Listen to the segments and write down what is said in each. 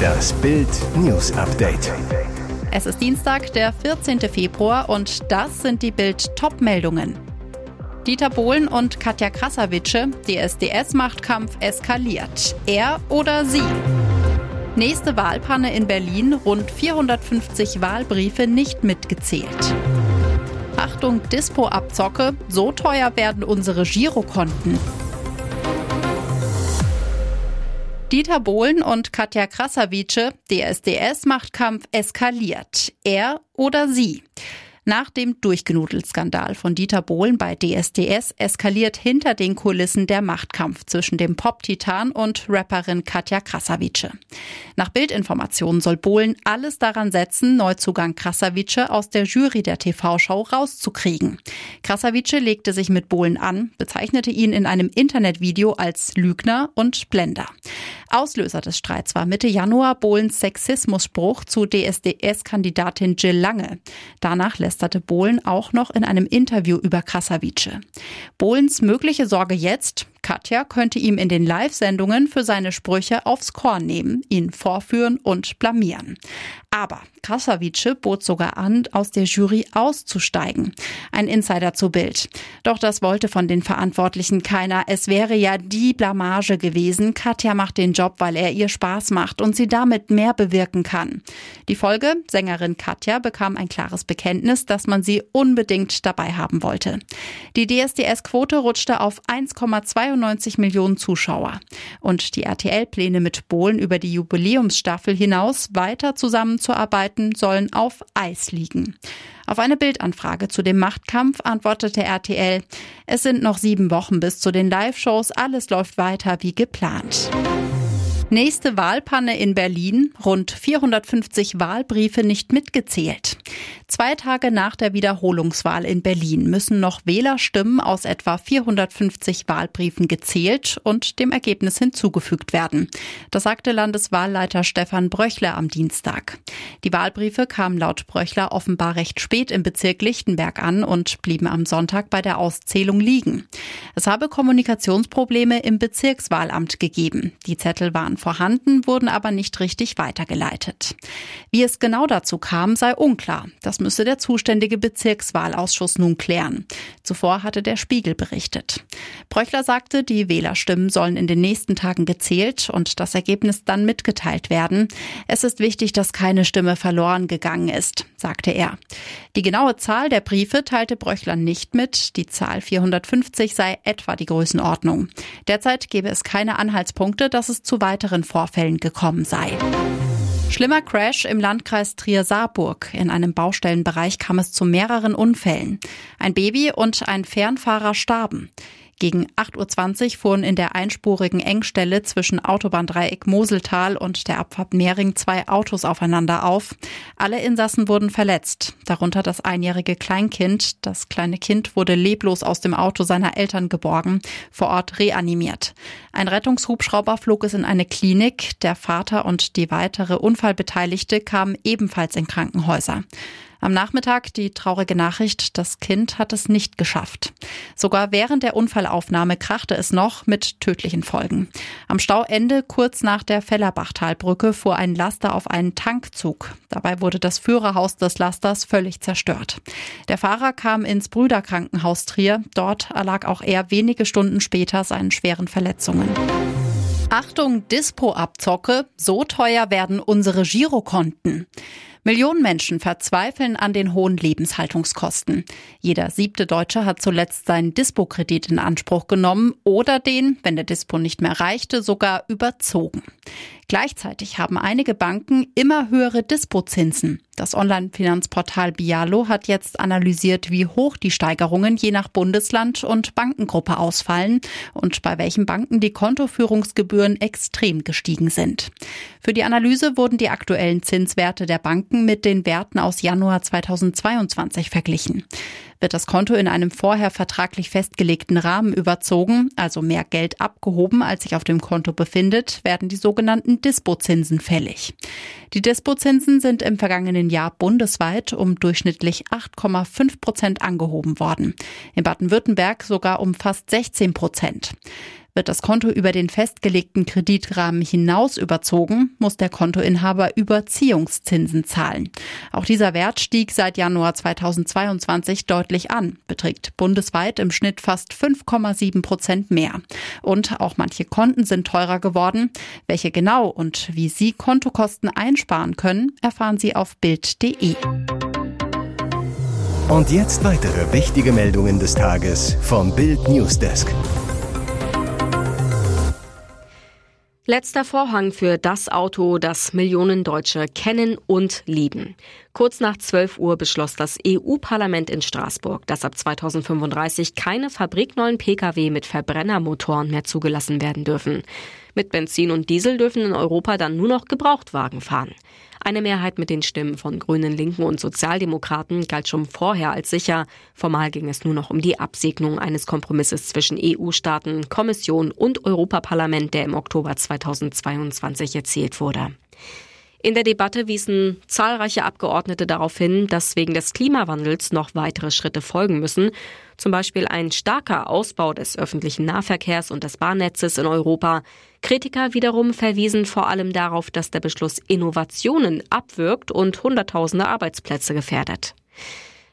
Das Bild News Update. Es ist Dienstag, der 14. Februar und das sind die Bild Top-Meldungen. Dieter Bohlen und Katja Krasavice, DSDS-Machtkampf eskaliert. Er oder sie? Nächste Wahlpanne in Berlin, rund 450 Wahlbriefe nicht mitgezählt. Achtung, Dispo-Abzocke, so teuer werden unsere Girokonten. Dieter Bohlen und Katja Krasavice, DSDS-Machtkampf eskaliert. Er oder sie? Nach dem Durchgenudelt-Skandal von Dieter Bohlen bei DSDS eskaliert hinter den Kulissen der Machtkampf zwischen dem Pop-Titan und Rapperin Katja Krasavice. Nach Bildinformationen soll Bohlen alles daran setzen, Neuzugang Krasavice aus der Jury der TV-Show rauszukriegen. Krasavice legte sich mit Bohlen an, bezeichnete ihn in einem Internetvideo als Lügner und Blender. Auslöser des Streits war Mitte Januar Bohlens Sexismusspruch zu DSDS-Kandidatin Jill Lange. Danach lästerte Bohlen auch noch in einem Interview über Krasavice. Bohlens mögliche Sorge jetzt, Katja könnte ihm in den Live-Sendungen für seine Sprüche aufs Korn nehmen, ihn vorführen und blamieren. Aber Krasavice bot sogar an, aus der Jury auszusteigen. Ein Insider zu Bild. Doch das wollte von den Verantwortlichen keiner. Es wäre ja die Blamage gewesen. Katja macht den Job, weil er ihr Spaß macht und sie damit mehr bewirken kann. Die Folge? Sängerin Katja bekam ein klares Bekenntnis, dass man sie unbedingt dabei haben wollte. Die DSDS-Quote rutschte auf 1,92 Millionen Zuschauer. Und die RTL-Pläne mit Bohlen über die Jubiläumsstaffel hinaus weiter zusammenzuarbeiten sollen auf Eis liegen. Auf eine Bildanfrage zu dem Machtkampf antwortete RTL, es sind noch sieben Wochen bis zu den Live-Shows, alles läuft weiter wie geplant. Nächste Wahlpanne in Berlin, rund 450 Wahlbriefe nicht mitgezählt. Zwei Tage nach der Wiederholungswahl in Berlin müssen noch Wählerstimmen aus etwa 450 Wahlbriefen gezählt und dem Ergebnis hinzugefügt werden. Das sagte Landeswahlleiter Stefan Bröchler am Dienstag. Die Wahlbriefe kamen laut Bröchler offenbar recht spät im Bezirk Lichtenberg an und blieben am Sonntag bei der Auszählung liegen. Es habe Kommunikationsprobleme im Bezirkswahlamt gegeben. Die Zettel waren vorhanden, wurden aber nicht richtig weitergeleitet. Wie es genau dazu kam, sei unklar. Das müsse der zuständige Bezirkswahlausschuss nun klären. Zuvor hatte der Spiegel berichtet. Bröchler sagte, die Wählerstimmen sollen in den nächsten Tagen gezählt und das Ergebnis dann mitgeteilt werden. Es ist wichtig, dass keine Stimme verloren gegangen ist, sagte er. Die genaue Zahl der Briefe teilte Bröchler nicht mit. Die Zahl 450 sei etwa die Größenordnung. Derzeit gebe es keine Anhaltspunkte, dass es zu weiteren Vorfällen gekommen sei. Schlimmer Crash im Landkreis Trier-Saarburg. In einem Baustellenbereich kam es zu mehreren Unfällen. Ein Baby und ein Fernfahrer starben. Gegen 8.20 Uhr fuhren in der einspurigen Engstelle zwischen Autobahndreieck Moseltal und der Abfahrt Mehring zwei Autos aufeinander auf. Alle Insassen wurden verletzt, darunter das einjährige Kleinkind. Das kleine Kind wurde leblos aus dem Auto seiner Eltern geborgen, vor Ort reanimiert. Ein Rettungshubschrauber flog es in eine Klinik. Der Vater und die weitere Unfallbeteiligte kamen ebenfalls in Krankenhäuser. Am Nachmittag die traurige Nachricht, das Kind hat es nicht geschafft. Sogar während der Unfallaufnahme krachte es noch mit tödlichen Folgen. Am Stauende kurz nach der Fellerbachtalbrücke fuhr ein Laster auf einen Tankzug. Dabei wurde das Führerhaus des Lasters völlig zerstört. Der Fahrer kam ins Brüderkrankenhaus Trier. Dort erlag auch er wenige Stunden später seinen schweren Verletzungen. Achtung, Dispo-Abzocke, so teuer werden unsere Girokonten. Millionen Menschen verzweifeln an den hohen Lebenshaltungskosten. Jeder siebte Deutsche hat zuletzt seinen Dispo-Kredit in Anspruch genommen oder den, wenn der Dispo nicht mehr reichte, sogar überzogen. Gleichzeitig haben einige Banken immer höhere Dispozinsen. Das Online-Finanzportal Bialo hat jetzt analysiert, wie hoch die Steigerungen je nach Bundesland und Bankengruppe ausfallen und bei welchen Banken die Kontoführungsgebühren extrem gestiegen sind. Für die Analyse wurden die aktuellen Zinswerte der Banken mit den Werten aus Januar 2022 verglichen. Wird das Konto in einem vorher vertraglich festgelegten Rahmen überzogen, also mehr Geld abgehoben, als sich auf dem Konto befindet, werden die sogenannten Dispozinsen fällig. Die Dispozinsen sind im vergangenen Jahr bundesweit um durchschnittlich 8,5 Prozent angehoben worden. In Baden-Württemberg sogar um fast 16 Prozent. Wird das Konto über den festgelegten Kreditrahmen hinaus überzogen, muss der Kontoinhaber Überziehungszinsen zahlen. Auch dieser Wert stieg seit Januar 2022 deutlich an, beträgt bundesweit im Schnitt fast 5,7 Prozent mehr. Und auch manche Konten sind teurer geworden. Welche genau und wie Sie Kontokosten einsparen können, erfahren Sie auf Bild.de. Und jetzt weitere wichtige Meldungen des Tages vom Bild Newsdesk. Letzter Vorhang für das Auto, das Millionen Deutsche kennen und lieben. Kurz nach 12 Uhr beschloss das EU-Parlament in Straßburg, dass ab 2035 keine fabrikneuen Pkw mit Verbrennermotoren mehr zugelassen werden dürfen. Mit Benzin und Diesel dürfen in Europa dann nur noch Gebrauchtwagen fahren. Eine Mehrheit mit den Stimmen von Grünen, Linken und Sozialdemokraten galt schon vorher als sicher. Formal ging es nur noch um die Absegnung eines Kompromisses zwischen EU-Staaten, Kommission und Europaparlament, der im Oktober 2022 erzielt wurde. In der Debatte wiesen zahlreiche Abgeordnete darauf hin, dass wegen des Klimawandels noch weitere Schritte folgen müssen, zum Beispiel ein starker Ausbau des öffentlichen Nahverkehrs und des Bahnnetzes in Europa. Kritiker wiederum verwiesen vor allem darauf, dass der Beschluss Innovationen abwirkt und Hunderttausende Arbeitsplätze gefährdet.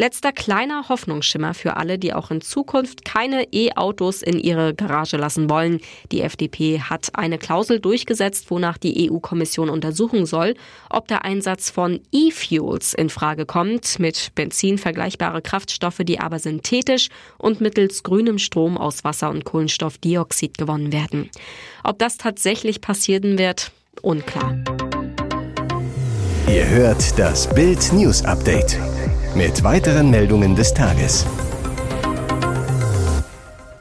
Letzter kleiner Hoffnungsschimmer für alle, die auch in Zukunft keine E-Autos in ihre Garage lassen wollen. Die FDP hat eine Klausel durchgesetzt, wonach die EU-Kommission untersuchen soll, ob der Einsatz von E-Fuels in Frage kommt, mit Benzin vergleichbare Kraftstoffe, die aber synthetisch und mittels grünem Strom aus Wasser und Kohlenstoffdioxid gewonnen werden. Ob das tatsächlich passieren wird, unklar. Ihr hört das Bild News Update mit weiteren Meldungen des Tages.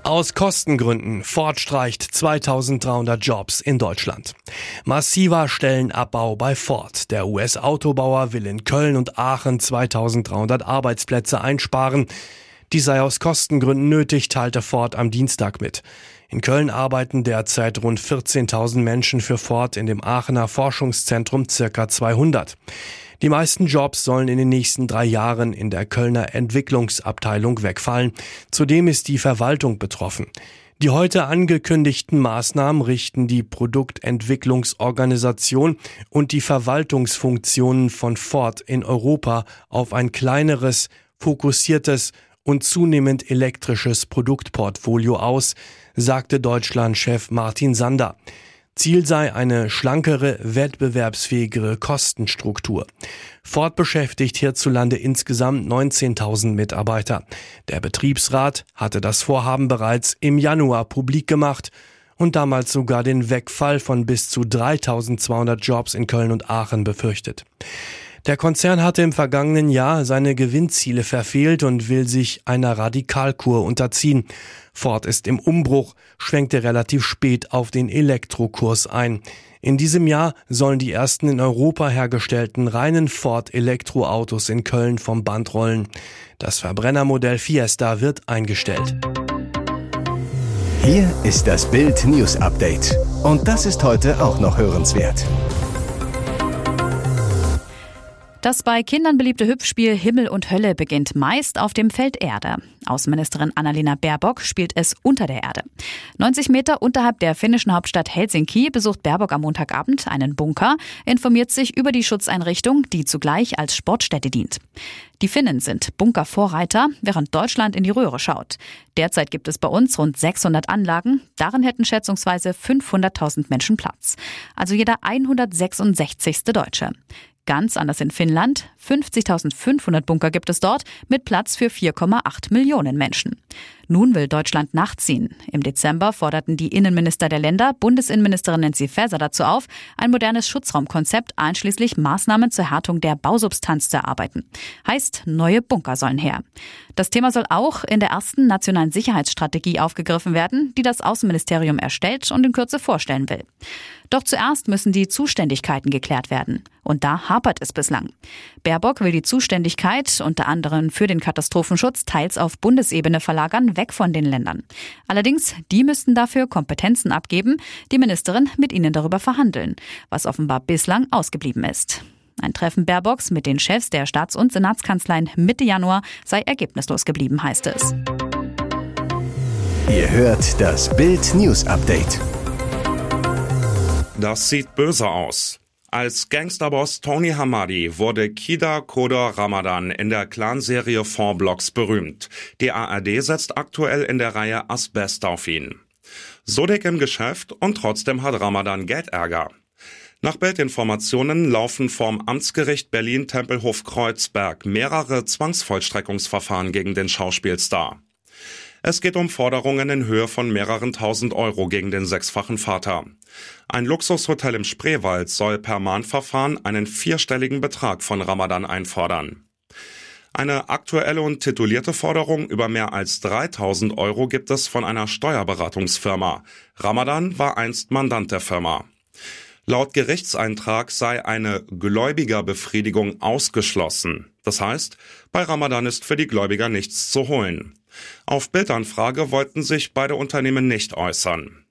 Aus Kostengründen Ford streicht 2300 Jobs in Deutschland. Massiver Stellenabbau bei Ford. Der US-Autobauer will in Köln und Aachen 2300 Arbeitsplätze einsparen. Dies sei aus Kostengründen nötig, teilte Ford am Dienstag mit. In Köln arbeiten derzeit rund 14.000 Menschen für Ford, in dem Aachener Forschungszentrum circa 200. Die meisten Jobs sollen in den nächsten drei Jahren in der Kölner Entwicklungsabteilung wegfallen. Zudem ist die Verwaltung betroffen. Die heute angekündigten Maßnahmen richten die Produktentwicklungsorganisation und die Verwaltungsfunktionen von Ford in Europa auf ein kleineres, fokussiertes und zunehmend elektrisches Produktportfolio aus, sagte Deutschlandchef Martin Sander. Ziel sei eine schlankere, wettbewerbsfähigere Kostenstruktur. Ford beschäftigt hierzulande insgesamt 19.000 Mitarbeiter. Der Betriebsrat hatte das Vorhaben bereits im Januar publik gemacht und damals sogar den Wegfall von bis zu 3.200 Jobs in Köln und Aachen befürchtet. Der Konzern hatte im vergangenen Jahr seine Gewinnziele verfehlt und will sich einer Radikalkur unterziehen. Ford ist im Umbruch, schwenkte relativ spät auf den Elektrokurs ein. In diesem Jahr sollen die ersten in Europa hergestellten reinen Ford Elektroautos in Köln vom Band rollen. Das Verbrennermodell Fiesta wird eingestellt. Hier ist das Bild News Update. Und das ist heute auch noch hörenswert. Das bei Kindern beliebte Hüpfspiel Himmel und Hölle beginnt meist auf dem Feld Erde. Außenministerin Annalena Baerbock spielt es unter der Erde. 90 Meter unterhalb der finnischen Hauptstadt Helsinki besucht Baerbock am Montagabend einen Bunker, informiert sich über die Schutzeinrichtung, die zugleich als Sportstätte dient. Die Finnen sind Bunkervorreiter, während Deutschland in die Röhre schaut. Derzeit gibt es bei uns rund 600 Anlagen. Darin hätten schätzungsweise 500.000 Menschen Platz. Also jeder 166. Deutsche. Ganz anders in Finnland. 50.500 Bunker gibt es dort mit Platz für 4,8 Millionen Menschen. Nun will Deutschland nachziehen. Im Dezember forderten die Innenminister der Länder Bundesinnenministerin Nancy Faeser dazu auf, ein modernes Schutzraumkonzept einschließlich Maßnahmen zur Härtung der Bausubstanz zu erarbeiten. Heißt, neue Bunker sollen her. Das Thema soll auch in der ersten nationalen Sicherheitsstrategie aufgegriffen werden, die das Außenministerium erstellt und in Kürze vorstellen will. Doch zuerst müssen die Zuständigkeiten geklärt werden. Und da hapert es bislang. Baerbock will die Zuständigkeit unter anderem für den Katastrophenschutz teils auf Bundesebene verlagern, weg von den Ländern. Allerdings, die müssten dafür Kompetenzen abgeben, die Ministerin mit ihnen darüber verhandeln, was offenbar bislang ausgeblieben ist. Ein Treffen Baerbocks mit den Chefs der Staats- und Senatskanzleien Mitte Januar sei ergebnislos geblieben, heißt es. Ihr hört das Bild News Update. Das sieht böse aus. Als Gangsterboss Tony Hamadi wurde Kida Kodor Ramadan in der Clanserie Four Blocks berühmt. Die ARD setzt aktuell in der Reihe Asbest auf ihn. So dick im Geschäft und trotzdem hat Ramadan Geldärger. Nach Bildinformationen laufen vorm Amtsgericht Berlin-Tempelhof-Kreuzberg mehrere Zwangsvollstreckungsverfahren gegen den Schauspielstar. Es geht um Forderungen in Höhe von mehreren tausend Euro gegen den sechsfachen Vater. Ein Luxushotel im Spreewald soll per Mahnverfahren einen vierstelligen Betrag von Ramadan einfordern. Eine aktuelle und titulierte Forderung über mehr als 3000 Euro gibt es von einer Steuerberatungsfirma. Ramadan war einst Mandant der Firma. Laut Gerichtseintrag sei eine Gläubigerbefriedigung ausgeschlossen. Das heißt, bei Ramadan ist für die Gläubiger nichts zu holen. Auf Bildanfrage wollten sich beide Unternehmen nicht äußern.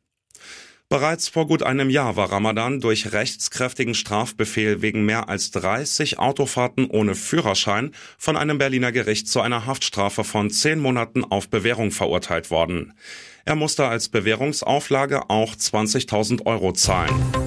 Bereits vor gut einem Jahr war Ramadan durch rechtskräftigen Strafbefehl wegen mehr als 30 Autofahrten ohne Führerschein von einem Berliner Gericht zu einer Haftstrafe von zehn Monaten auf Bewährung verurteilt worden. Er musste als Bewährungsauflage auch 20.000 Euro zahlen.